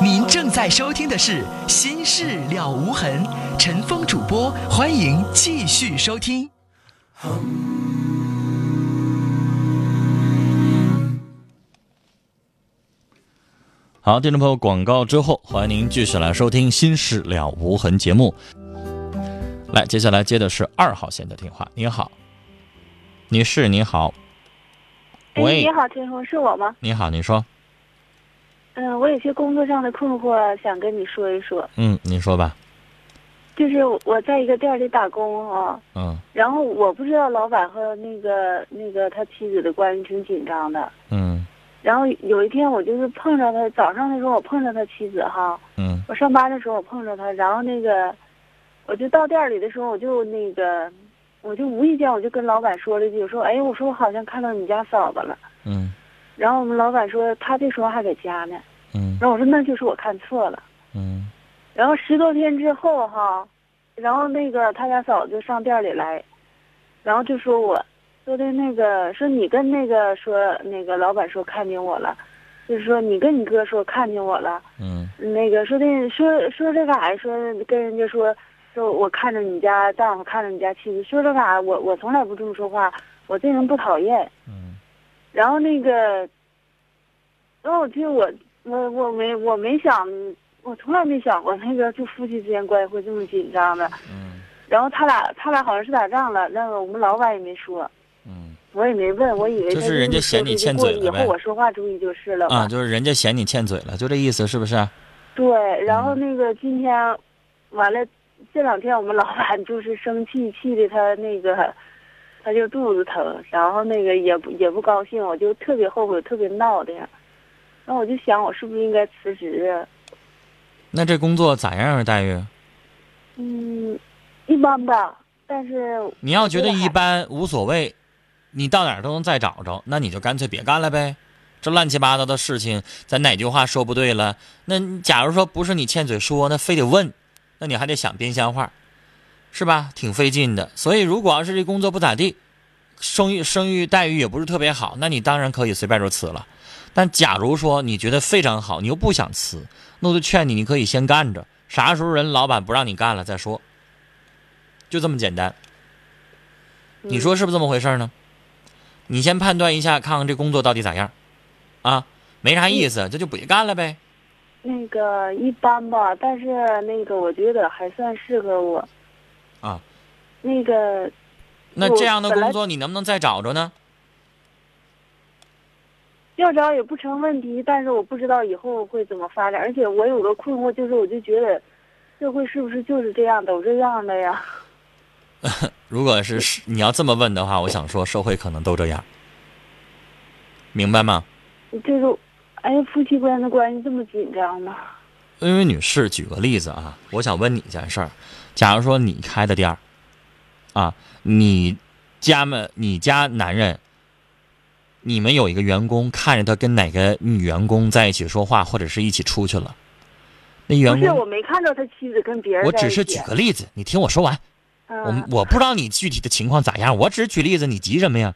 您正在收听的是《心事了无痕》，陈峰主播，欢迎继续收听。好，听众朋友，广告之后，欢迎您继续来收听《心事了无痕》节目。来，接下来接的是二号线的电话。你好，女士，你好。哎，喂你，好，陈峰，是我吗？你好，你说，嗯，我有些工作上的困惑，想跟你说一说。嗯，你说吧，就是我在一个店里打工啊，嗯然后我不知道老板和那个那个他妻子的关系挺紧张的。嗯然后有一天我就是碰着他，早上的时候我碰着他妻子哈，嗯我上班的时候我碰着他，然后那个我就到店里的时候我就那个我就无意间我就跟老板说了一句，我说哎，我说我好像看到你家嫂子了。嗯然后我们老板说他这时候还在家呢，嗯然后我说那就是我看错了。嗯然后十多天之后哈，然后那个他家嫂子就上店里来，然后就说我，说的那个说你跟那个说那个老板说看见我了，就是说你跟你哥说看见我了，嗯那个说的说说这干啥呀？说跟人家说说我看着你家丈夫看着你家妻子，说这干啥？我我从来不这么说话，我这人不讨厌。嗯然后那个，然后我就我我我没我没想，我从来没想过那个就夫妻之间关系会这么紧张的。嗯然后他俩他俩好像是打仗了，那个我们老板也没说，嗯我也没问，我以为就是人家嫌你欠嘴了以后我说话注意就是了吧。啊，就是人家嫌你欠嘴了，就这意思，是不是？对，然后那个今天，完了这两天我们老板就是生气，气的他那个，他就肚子疼，然后那个也不也不高兴，我就特别后悔，特别闹的。然后我就想，我是不是应该辞职啊？那这工作咋样啊？待遇？嗯，一般吧，但是你要觉得一般无所谓，你到哪儿都能再找着，那你就干脆别干了呗。这乱七八糟的事情，咱哪句话说不对了？那假如说不是你欠嘴说，那非得问，那你还得想编瞎话，是吧？挺费劲的。所以如果要是这工作不咋地，生育生育待遇也不是特别好，那你当然可以随便就辞了。但假如说你觉得非常好，你又不想辞，那我就劝你，你可以先干着，啥时候人老板不让你干了再说，就这么简单。你说是不是这么回事呢？你先判断一下，看看这工作到底咋样，啊，没啥意思，这就别干了呗。那个一般吧，但是那个我觉得还算适合我。啊。那个那这样的工作你能不能再找着呢？要找也不成问题，但是我不知道以后会怎么发展，而且我有个困惑，就是我就觉得，社会是不是就是这样，都这样的呀？如果是是你要这么问的话，我想说社会可能都这样，明白吗？就是，哎，夫妻间的关系这么紧张吗？因为女士，举个例子啊，我想问你一件事儿：假如说你开的店儿，啊，你家们你家男人，你们有一个员工看着他跟哪个女员工在一起说话，或者是一起出去了，那员不是，工我没看到他妻子跟别人我。只是举个例子，你听我说完。我嗯我不知道你具体的情况咋样，我只是举例子，你急什么呀？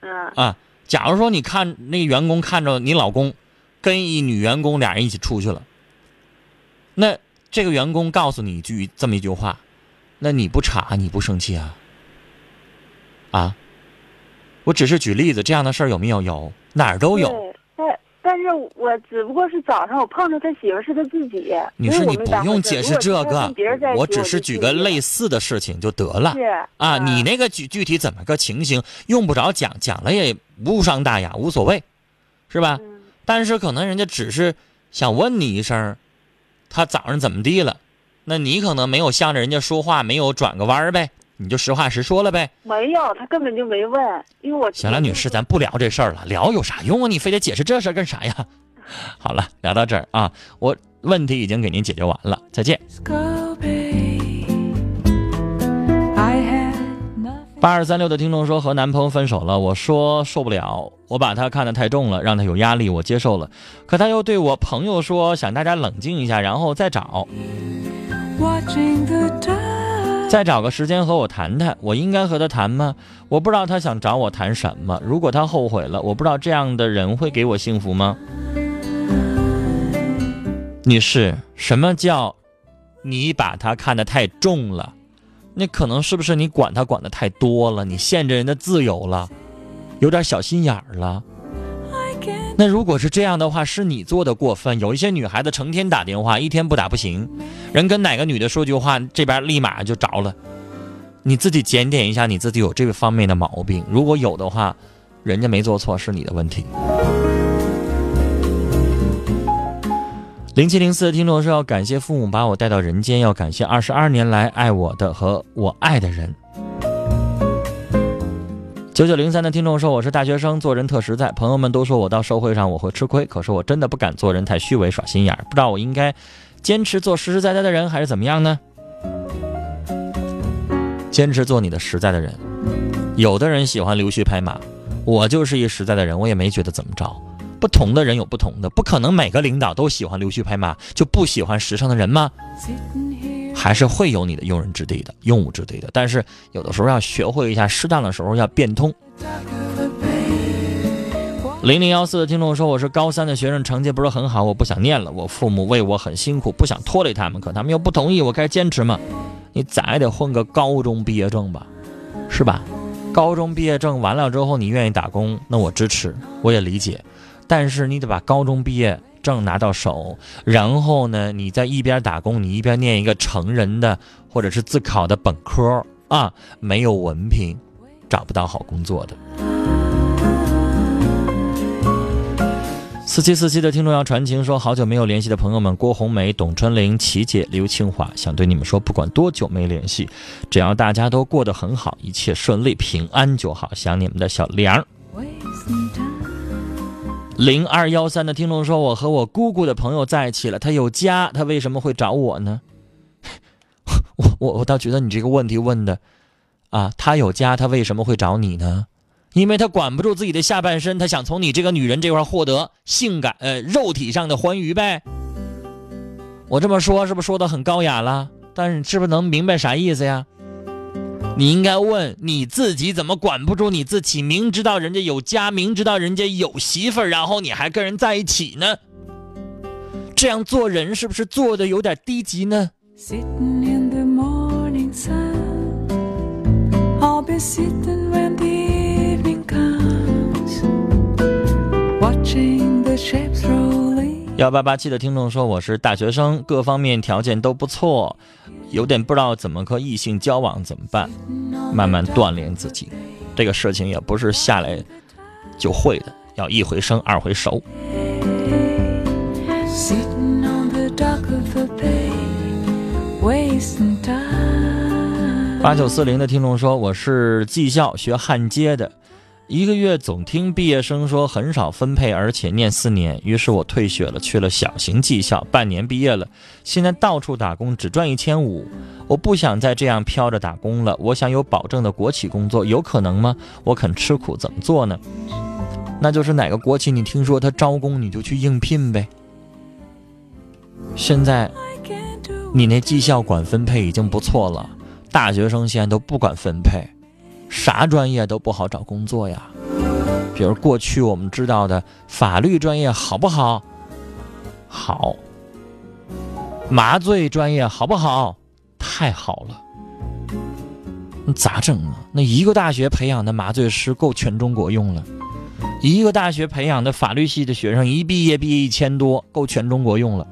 嗯啊，假如说你看那个员工看着你老公跟一女员工俩人一起出去了，那这个员工告诉你一句这么一句话，那你不查你不生气啊？啊，我只是举例子，这样的事儿有没有？有，哪儿都有。对，但但是我只不过是早上我碰着他媳妇是他自己。女士，你不用解释这个，我我只是举个类似的事情就得了。是啊，嗯你那个具具体怎么个情形，用不着讲，讲了也无伤大雅，无所谓，是吧？嗯但是可能人家只是想问你一声，他早上怎么地了，那你可能没有向着人家说话，没有转个弯儿呗，你就实话实说了呗。没有，他根本就没问，因为我行了，女士，咱不聊这事儿了，聊有啥用啊？你非得解释这事儿干啥呀？好了，聊到这儿啊，我问题已经给您解决完了，再见。八二三六的听众说和男朋友分手了，我说受不了，我把他看得太重了，让他有压力，我接受了。可他又对我朋友说，想大家冷静一下，然后再找.再找个时间和我谈谈。我应该和他谈吗？我不知道他想找我谈什么。如果他后悔了，我不知道这样的人会给我幸福吗？女士，什么叫你把他看得太重了？那可能是不是你管他管得太多了？你限制人的自由了，有点小心眼儿了。那如果是这样的话，是你做的过分。有一些女孩子成天打电话，一天不打不行。人跟哪个女的说句话，这边立马就着了。你自己检点一下，你自己有这个方面的毛病。如果有的话，人家没做错，是你的问题。零七零四听众说要感谢父母把我带到人间，要感谢二十二年来爱我的和我爱的人。九九零三的听众说：“我是大学生，做人特实在。朋友们都说我到社会上我会吃亏，可是我真的不敢做人太虚伪耍心眼儿。不知道我应该坚持做实实在在的人，还是怎么样呢？坚持做你的实在的人。有的人喜欢溜须拍马，我就是一实在的人，我也没觉得怎么着。不同的人有不同的，不可能每个领导都喜欢溜须拍马，就不喜欢时尚的人吗？还是会有你的用人之地的，用武之地的。但是有的时候要学会一下，适当的时候要变通。零零幺四的听众说：“我是高三的学生，成绩不是很好，我不想念了。我父母为我很辛苦，不想拖累他们，可他们又不同意，我该坚持吗？你咋也得混个高中毕业证吧，是吧？高中毕业证完了之后，你愿意打工，那我支持，我也理解。但是你得把高中毕业证拿到手，然后呢，你在一边打工，你一边念一个成人的或者是自考的本科啊，没有文凭，找不到好工作的。”四七四七的听众要传情说，好久没有联系的朋友们，郭红梅、董春玲、琪姐、刘清华，想对你们说，不管多久没联系，只要大家都过得很好，一切顺利平安就好。想你们的小梁。零二幺三的听众说，我和我姑姑的朋友在一起了，他有家，他为什么会找我呢？我我我倒觉得你这个问题问的，啊，他有家，他为什么会找你呢？因为他管不住自己的下半身，他想从你这个女人这块获得性感呃肉体上的欢愉呗。我这么说是不是说的很高雅了？但是你是不是能明白啥意思呀？你应该问你自己怎么管不住你自己？明知道人家有家，明知道人家有媳妇儿，然后你还跟人在一起呢？这样做人是不是做的有点低级呢？？Shapes roll. 幺八八七的听众说我是大学生，各方面条件都不错，有点不知道怎么和异性交往，怎么办？慢慢锻炼自己，这个事情也不是下来就会的，要一回生二回熟。八九四零的听众说我是技校学焊接的，一个月总听毕业生说很少分配，而且念四年，于是我退学了，去了小型技校，半年毕业了，现在到处打工，只赚一千五。我不想再这样飘着打工了，我想有保证的国企工作，有可能吗？我肯吃苦，怎么做呢？那就是哪个国企你听说他招工，你就去应聘呗。现在你那技校管分配已经不错了，大学生现在都不管分配，啥专业都不好找工作呀。比如过去我们知道的法律专业好不好？好。麻醉专业好不好？太好了。那咋整啊？那一个大学培养的麻醉师够全中国用了，一个大学培养的法律系的学生一毕业毕业一千多，够全中国用了。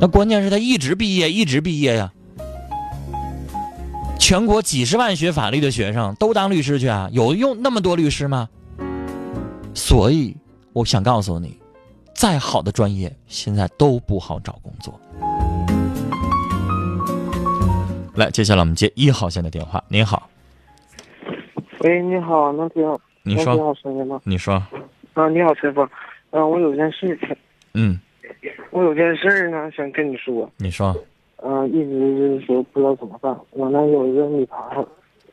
那关键是他一直毕业，一直毕业呀。全国几十万学法律的学生都当律师去啊？有用那么多律师吗？所以我想告诉你，再好的专业现在都不好找工作。来，接下来我们接一号线的电话。您好，喂，你好，能听你能听说，好声音吗？你说，啊，你好，师傅。嗯、我有件事情，嗯，我有件事儿呢，想跟你说。你说，嗯、一直就是说不知道怎么办。我那有一个女孩儿，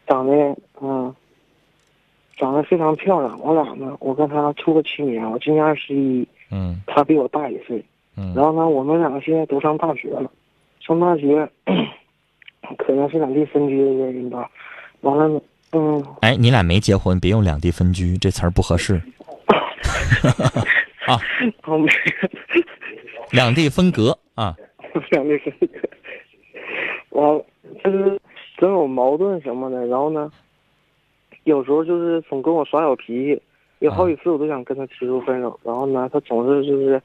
长得嗯、长得非常漂亮。我俩呢，我跟她处了七年，我今年二十一，嗯她比我大一岁。嗯然后呢，我们两个现在都上大学了，上大学可能是两地分居的原因吧。完了，嗯，哎，你俩没结婚，别用两地分居这词儿不合适。我没，两地分隔啊。两地分隔。完，就是总有矛盾什么的，然后呢，有时候就是总跟我耍小脾气，有好几次我都想跟他提出分手，然后呢，他总是就是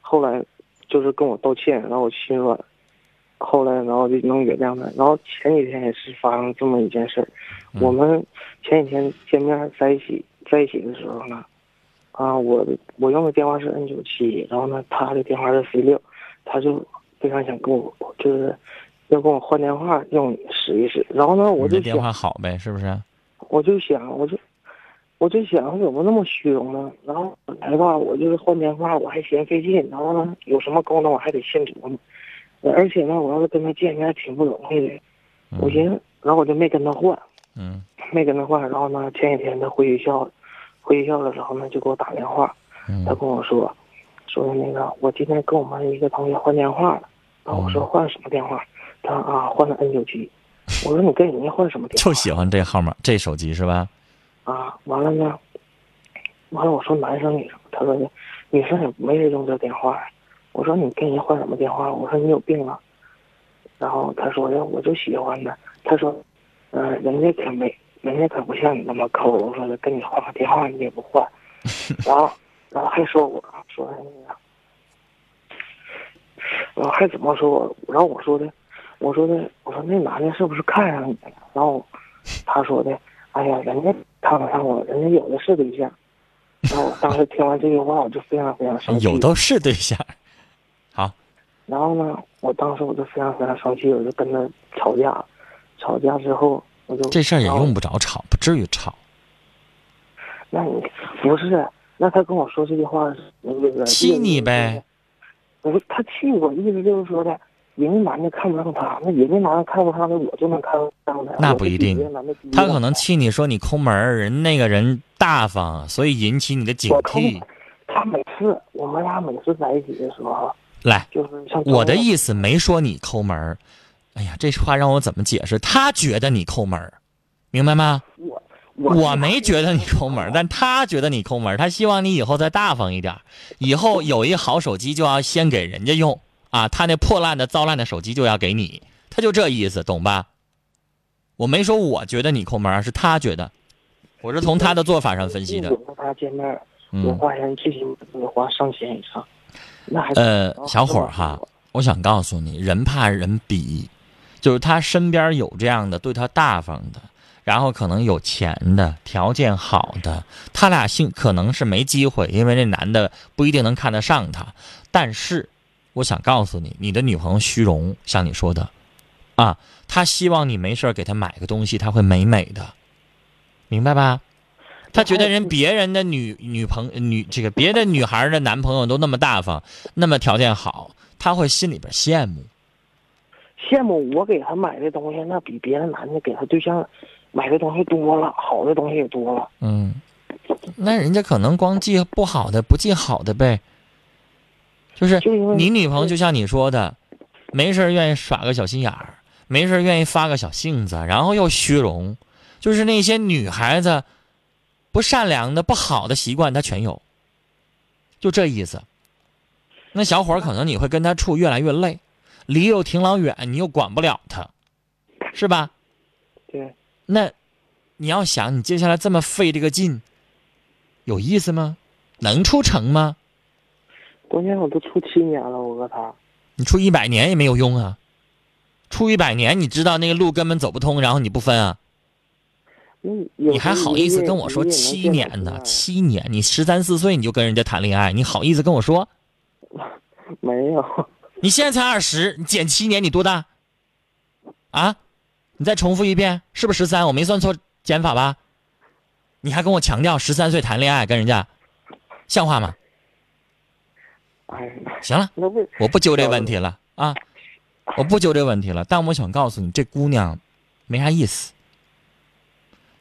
后来就是跟我道歉，然后我心软，后来然后就能原谅他。然后前几天也是发生这么一件事儿，我们前几天见面在一起在一起的时候呢，啊，我我用的电话是 N 九七，然后呢，他的电话是 C 六，他就非常想跟我就是要跟我换电话用使一使，然后呢，我就想电话好呗，是不是？我就想，我就我就想，怎么那么虚荣呢？然后本来吧，我就是换电话，我还嫌费劲，然后呢，有什么功能我还得先琢磨，呃而且呢，我要是跟他见面还挺不容易的，我寻思，然后我就没跟他换，嗯没跟他换。然后呢，前几天他回学校，回学校的时候呢，就给我打电话，嗯他跟我说，说那个我今天跟我们一个同学换电话了，然后我说换什么电话？他啊换了 N 九七，我说你跟人家换什么电话？就喜欢这号码，这手机是吧？啊，完了呢，完了我说男生女生，他说女生也没人用这电话呀。我说你跟人家换什么电话？我说你有病啊。然后他说的我就喜欢的。他说，嗯、人家可没，人家可不像你那么抠。我说的跟你换个电话你也不换，然后然后还说我说的那个，然后还怎么说我？然后我说的，我说的，我说那男的是不是看上你了？然后他说的，哎呀，人家看不上我，人家有的是对象。然后我当时听完这句话，我就非常非常生气。有都是对象。好，然后呢，我当时我就非常非常生气，我就跟他吵架。吵架之后，我就这事儿也用不着吵，不至于吵。那你不是？那他跟我说这句话是那个气你呗。不是他气我，意思就是说的，人家男的看不上他，那人家男的看不上他，我就能看上他。那不一定他可能气你说你抠门儿，人那个人大方，所以引起你的警惕。他每次我们俩每次在一起的时候，来，就是我的意思没说你抠门儿。哎呀，这话让我怎么解释？他觉得你抠门儿，明白吗？我我我没觉得你抠门儿，但他觉得你抠门儿，他希望你以后再大方一点儿，以后有一好手机就要先给人家用啊，他那破烂的、糟烂的手机就要给你，他就这意思，懂吧？我没说我觉得你抠门儿，是他觉得，我是从他的做法上分析的我。跟他见面，我嗯，花钱最起码得花上千以上，那还呃，小伙儿哈，我想告诉你，人怕人比，就是他身边有这样的对他大方的，然后可能有钱的，条件好的，他俩性可能是没机会，因为那男的不一定能看得上他。但是，我想告诉你，你的女朋友虚荣，像你说的，啊，他希望你没事给他买个东西，他会美美的，明白吧？他觉得人别人的女女朋女这个别的女孩的男朋友都那么大方，那么条件好，他会心里边羡慕。羡慕我给他买的东西，那比别的男的给他对象买的东西多了，好的东西也多了。嗯，那人家可能光记不好的，不记好的呗。就是你女朋友就像你说的，没事愿意耍个小心眼儿，没事愿意发个小性子，然后又虚荣，就是那些女孩子不善良的、不好的习惯，她全有，就这意思。那小伙儿可能你会跟他处越来越累，离又挺老远，你又管不了他，是吧？对，那你要想，你接下来这么费这个劲，有意思吗？能出成吗？关键我都出七年了，我和他。你出一百年也没有用啊！出一百年，你知道那个路根本走不通，然后你不分啊？你你还好意思跟我说七年呢？七年，你十三四岁你就跟人家谈恋爱，你好意思跟我说？没有，你现在才二十，你减七年，你多大？啊？你再重复一遍，是不是十三？我没算错减法吧？你还跟我强调十三岁谈恋爱跟人家，像话吗？哎，行了。我不揪这问题了啊，我不揪这问题了。但我想告诉你，这姑娘没啥意思，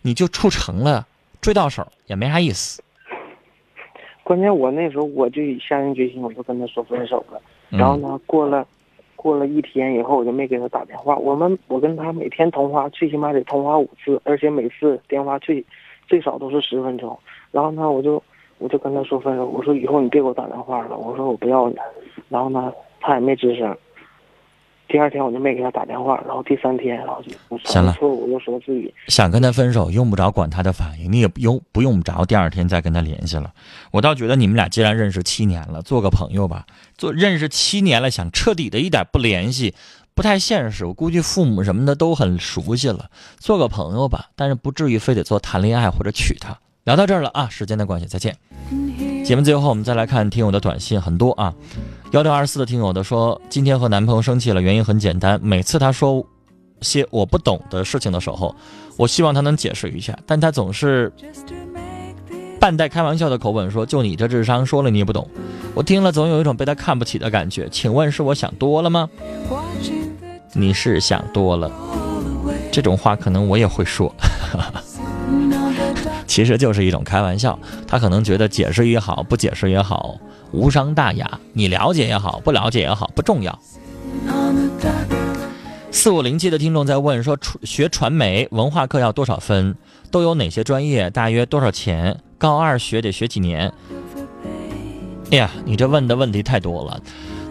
你就处成了，追到手也没啥意思。关键我那时候我就下定决心，我就跟他说分手了。然后呢，过了过了一天以后，我就没给他打电话。我们我跟他每天通话，最起码得通话五次，而且每次电话最最少都是十分钟。然后呢，我就我就跟他说分手，我说以后你别给我打电话了，我说我不要你。然后呢，他也没吱声。第二天我就没给他打电话，然后第三天，然后就行了错误又说自己想跟他分手，用不着管他的反应，你也不用不用着第二天再跟他联系了。我倒觉得你们俩既然认识七年了，做个朋友吧。做认识七年了，想彻底的一点不联系，不太现实。我估计父母什么的都很熟悉了，做个朋友吧，但是不至于非得做谈恋爱或者娶她。聊到这儿了啊，时间的关系，再见。节目最后我们再来看听友的短信，很多啊。幺六二四的听友的说，今天和男朋友生气了，原因很简单，每次他说些我不懂的事情的时候，我希望他能解释一下，但他总是半带开玩笑的口吻说：“就你这智商，说了你也不懂。”我听了总有一种被他看不起的感觉。请问是我想多了吗？你是想多了，这种话可能我也会说，其实就是一种开玩笑。他可能觉得解释也好，不解释也好，无伤大雅。你了解也好，不了解也好，不重要。四五零七的听众在问说，传学传媒文化课要多少分？都有哪些专业？大约多少钱？高二学得学几年？哎呀，你这问的问题太多了。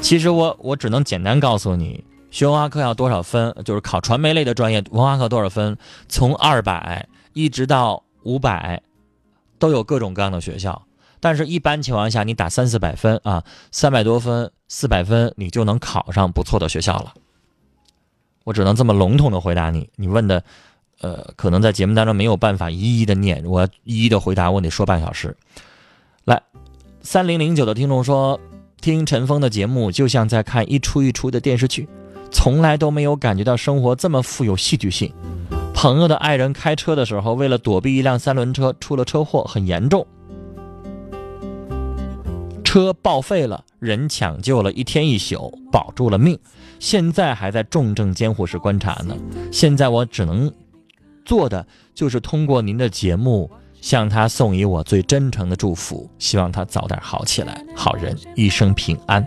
其实我我只能简单告诉你，学文化课要多少分，就是考传媒类的专业，文化课多少分？从二百一直到五百，都有各种各样的学校。但是，一般情况下，你打三四百分啊，三百多分、四百分，你就能考上不错的学校了。我只能这么笼统的回答你。你问的，呃，可能在节目当中没有办法一一的念，我一一的回答，我得说半小时。来，三零零九的听众说，听陈峰的节目就像在看一出一出的电视剧，从来都没有感觉到生活这么富有戏剧性。朋友的爱人开车的时候，为了躲避一辆三轮车，出了车祸，很严重。车报废了，人抢救了一天一宿，保住了命，现在还在重症监护室观察呢。现在我只能做的就是通过您的节目向他送以我最真诚的祝福，希望他早点好起来，好人一生平安。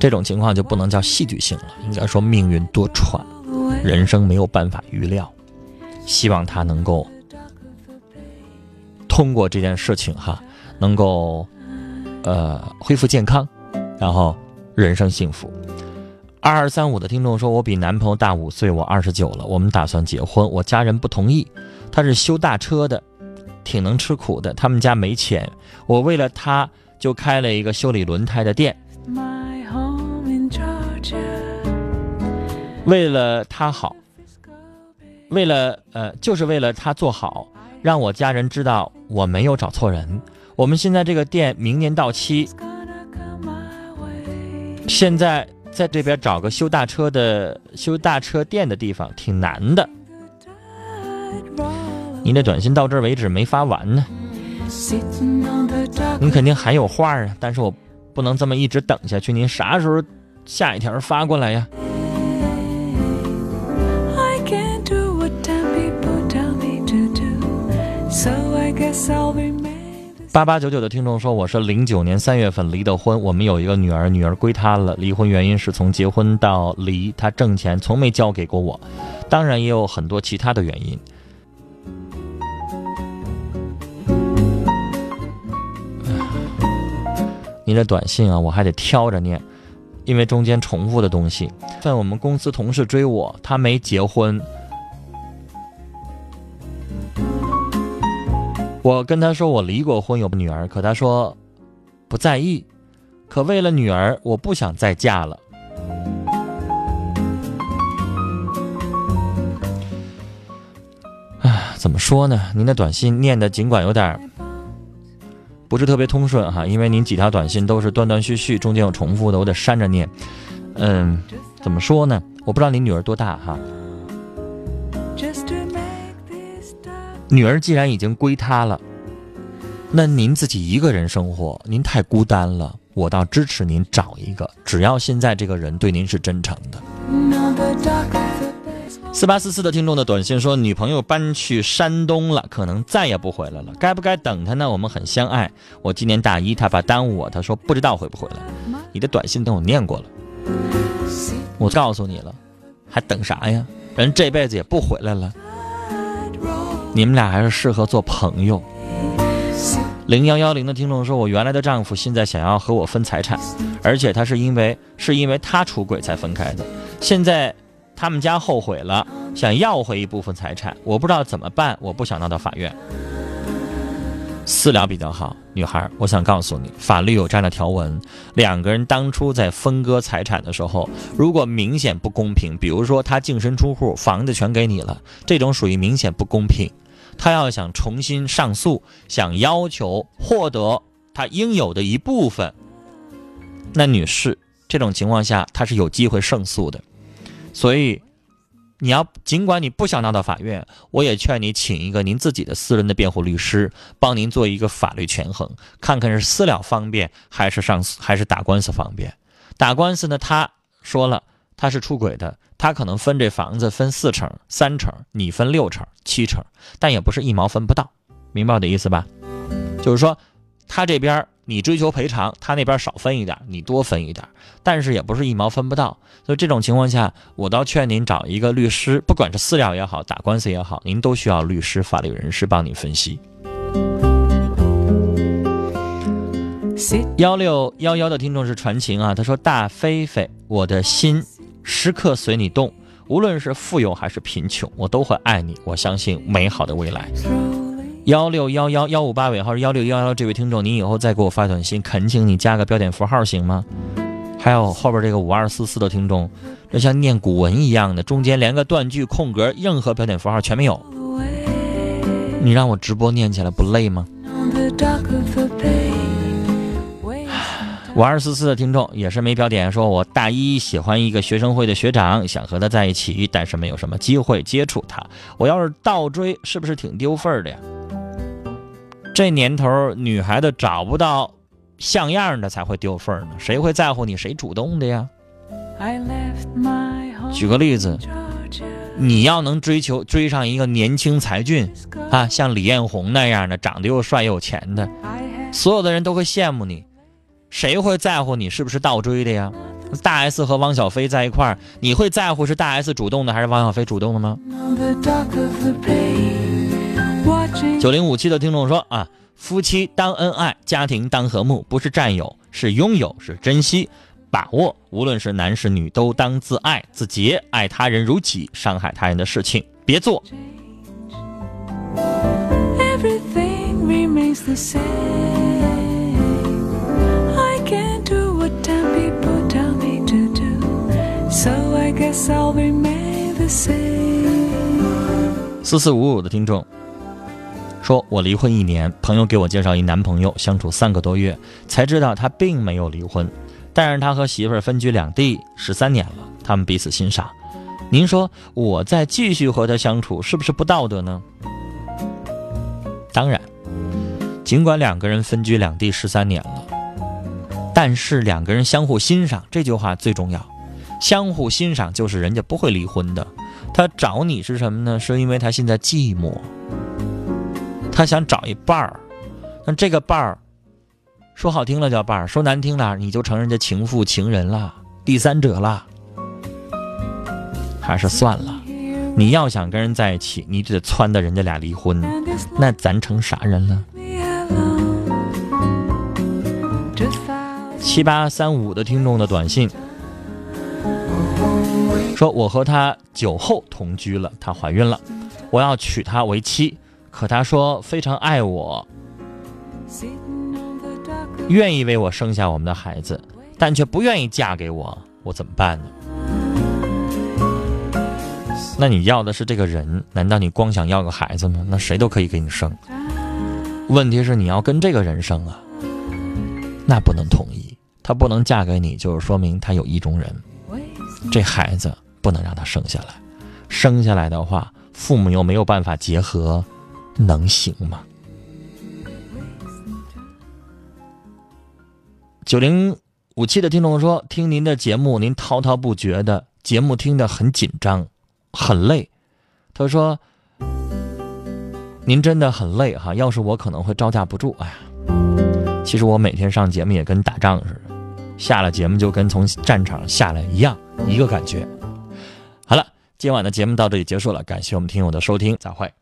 这种情况就不能叫戏剧性了，应该说命运多舛，人生没有办法预料。希望他能够通过这件事情哈，能够呃恢复健康，然后人生幸福。二二三五的听众说，我比男朋友大五岁，我二十九了，我们打算结婚，我家人不同意。他是修大车的，挺能吃苦的，他们家没钱，我为了他就开了一个修理轮胎的店。为了他好，为了呃，就是为了他做好，让我家人知道我没有找错人。我们现在这个店明年到期，现在在这边找个修大车的修大车店的地方挺难的。您的短信到这儿为止没发完呢，您肯定还有话啊，但是我不能这么一直等下去。您啥时候下一条发过来呀？八八九九的听众说，我是零九年三月份离的婚，我们有一个女儿，女儿归他了。离婚原因是从结婚到离，他挣钱从没交给过我，当然也有很多其他的原因。您的短信啊，我还得挑着念，因为中间重复的东西。在我们公司同事追我，他没结婚，我跟他说我离过婚，有个女儿，可他说不在意。可为了女儿，我不想再嫁了。唉，怎么说呢？您的短信念的尽管有点不是特别通顺哈，因为您几条短信都是断断续续，中间有重复的，我得删着念。嗯，怎么说呢？我不知道您女儿多大哈。女儿既然已经归他了，那您自己一个人生活，您太孤单了。我倒支持您找一个，只要现在这个人对您是真诚的。四八四四的听众的短信说，女朋友搬去山东了，可能再也不回来了。该不该等她呢？我们很相爱。我今年大一，他怕耽误我，他说不知道回不回来。你的短信等我念过了，我告诉你了，还等啥呀？人这辈子也不回来了，你们俩还是适合做朋友。零幺幺零的听众说，我原来的丈夫现在想要和我分财产，而且他是因为是因为他出轨才分开的，现在他们家后悔了，想要回一部分财产，我不知道怎么办，我不想闹到法院。私了比较好，女孩，我想告诉你，法律有这样的条文：两个人当初在分割财产的时候，如果明显不公平，比如说他净身出户，房子全给你了，这种属于明显不公平。他要想重新上诉，想要求获得他应有的一部分，那女士，这种情况下他是有机会胜诉的。所以，你要尽管你不想闹到法院，我也劝你请一个您自己的私人的辩护律师，帮您做一个法律权衡，看看是私了方便还是上诉还是打官司方便。打官司呢，他说了他是出轨的。他可能分这房子分四成、三成，你分六成、七成，但也不是一毛分不到，明白我的意思吧？就是说，他这边你追求赔偿，他那边少分一点，你多分一点，但是也不是一毛分不到。所以这种情况下，我倒劝您找一个律师，不管是私了也好，打官司也好，您都需要律师、法律人士帮你分析。幺六幺幺的听众是传情啊，他说：“大飞飞，我的心。”时刻随你动，无论是富有还是贫穷，我都会爱你。我相信美好的未来。幺六幺幺幺五八尾号是幺六幺幺，这位听众，你以后再给我发短信，恳请你加个标点符号行吗？还有后边这个五二四四的听众，这像念古文一样的，中间连个断句、空格，任何标点符号全没有。你让我直播念起来不累吗？五二四四的听众也是没标点，说我大一喜欢一个学生会的学长，想和他在一起，但是没有什么机会接触他。我要是倒追，是不是挺丢份儿的呀？这年头，女孩子找不到像样的才会丢份儿呢，谁会在乎你谁主动的呀？举个例子，你要能追求追上一个年轻才俊啊，像李彦宏那样的，长得又帅又有钱的，所有的人都会羡慕你。谁会在乎你是不是倒追的呀？大 S 和汪小菲在一块儿，你会在乎是大 S 主动的还是汪小菲主动的吗？九零五七的听众说啊，夫妻当恩爱，家庭当和睦，不是占有，是拥有，是珍惜，把握。无论是男是女，都当自爱自洁，爱他人如己，伤害他人的事情别做。四四五五的听众说：“我离婚一年，朋友给我介绍一男朋友，相处三个多月，才知道他并没有离婚，但是他和媳妇儿分居两地十三年了，他们彼此欣赏。您说我再继续和他相处，是不是不道德呢？当然，尽管两个人分居两地十三年了，但是两个人相互欣赏，这句话最重要。”相互欣赏就是人家不会离婚的，他找你是什么呢？是因为他现在寂寞，他想找一伴儿。那这个伴儿，说好听了叫伴儿，说难听了你就成人家情妇、情人了，第三者了。还是算了，你要想跟人在一起，你得撺掇人家俩离婚，那咱成啥人了？七八三五的听众的短信。说我和他酒后同居了，她怀孕了，我要娶她为妻，可她说非常爱我，愿意为我生下我们的孩子，但却不愿意嫁给我，我怎么办呢？那你要的是这个人，难道你光想要个孩子吗？那谁都可以给你生，问题是你要跟这个人生啊，那不能同意，他不能嫁给你，就是说明他有意中人，这孩子。不能让他生下来，生下来的话，父母又没有办法结合，能行吗？九零五七的听众说，听您的节目，您滔滔不绝的节目听得很紧张，很累。他说，您真的很累哈，要是我可能会招架不住。哎呀，其实我每天上节目也跟打仗似的，下了节目就跟从战场下来一样，一个感觉。今晚的节目到这里结束了，感谢我们听友的收听，再会。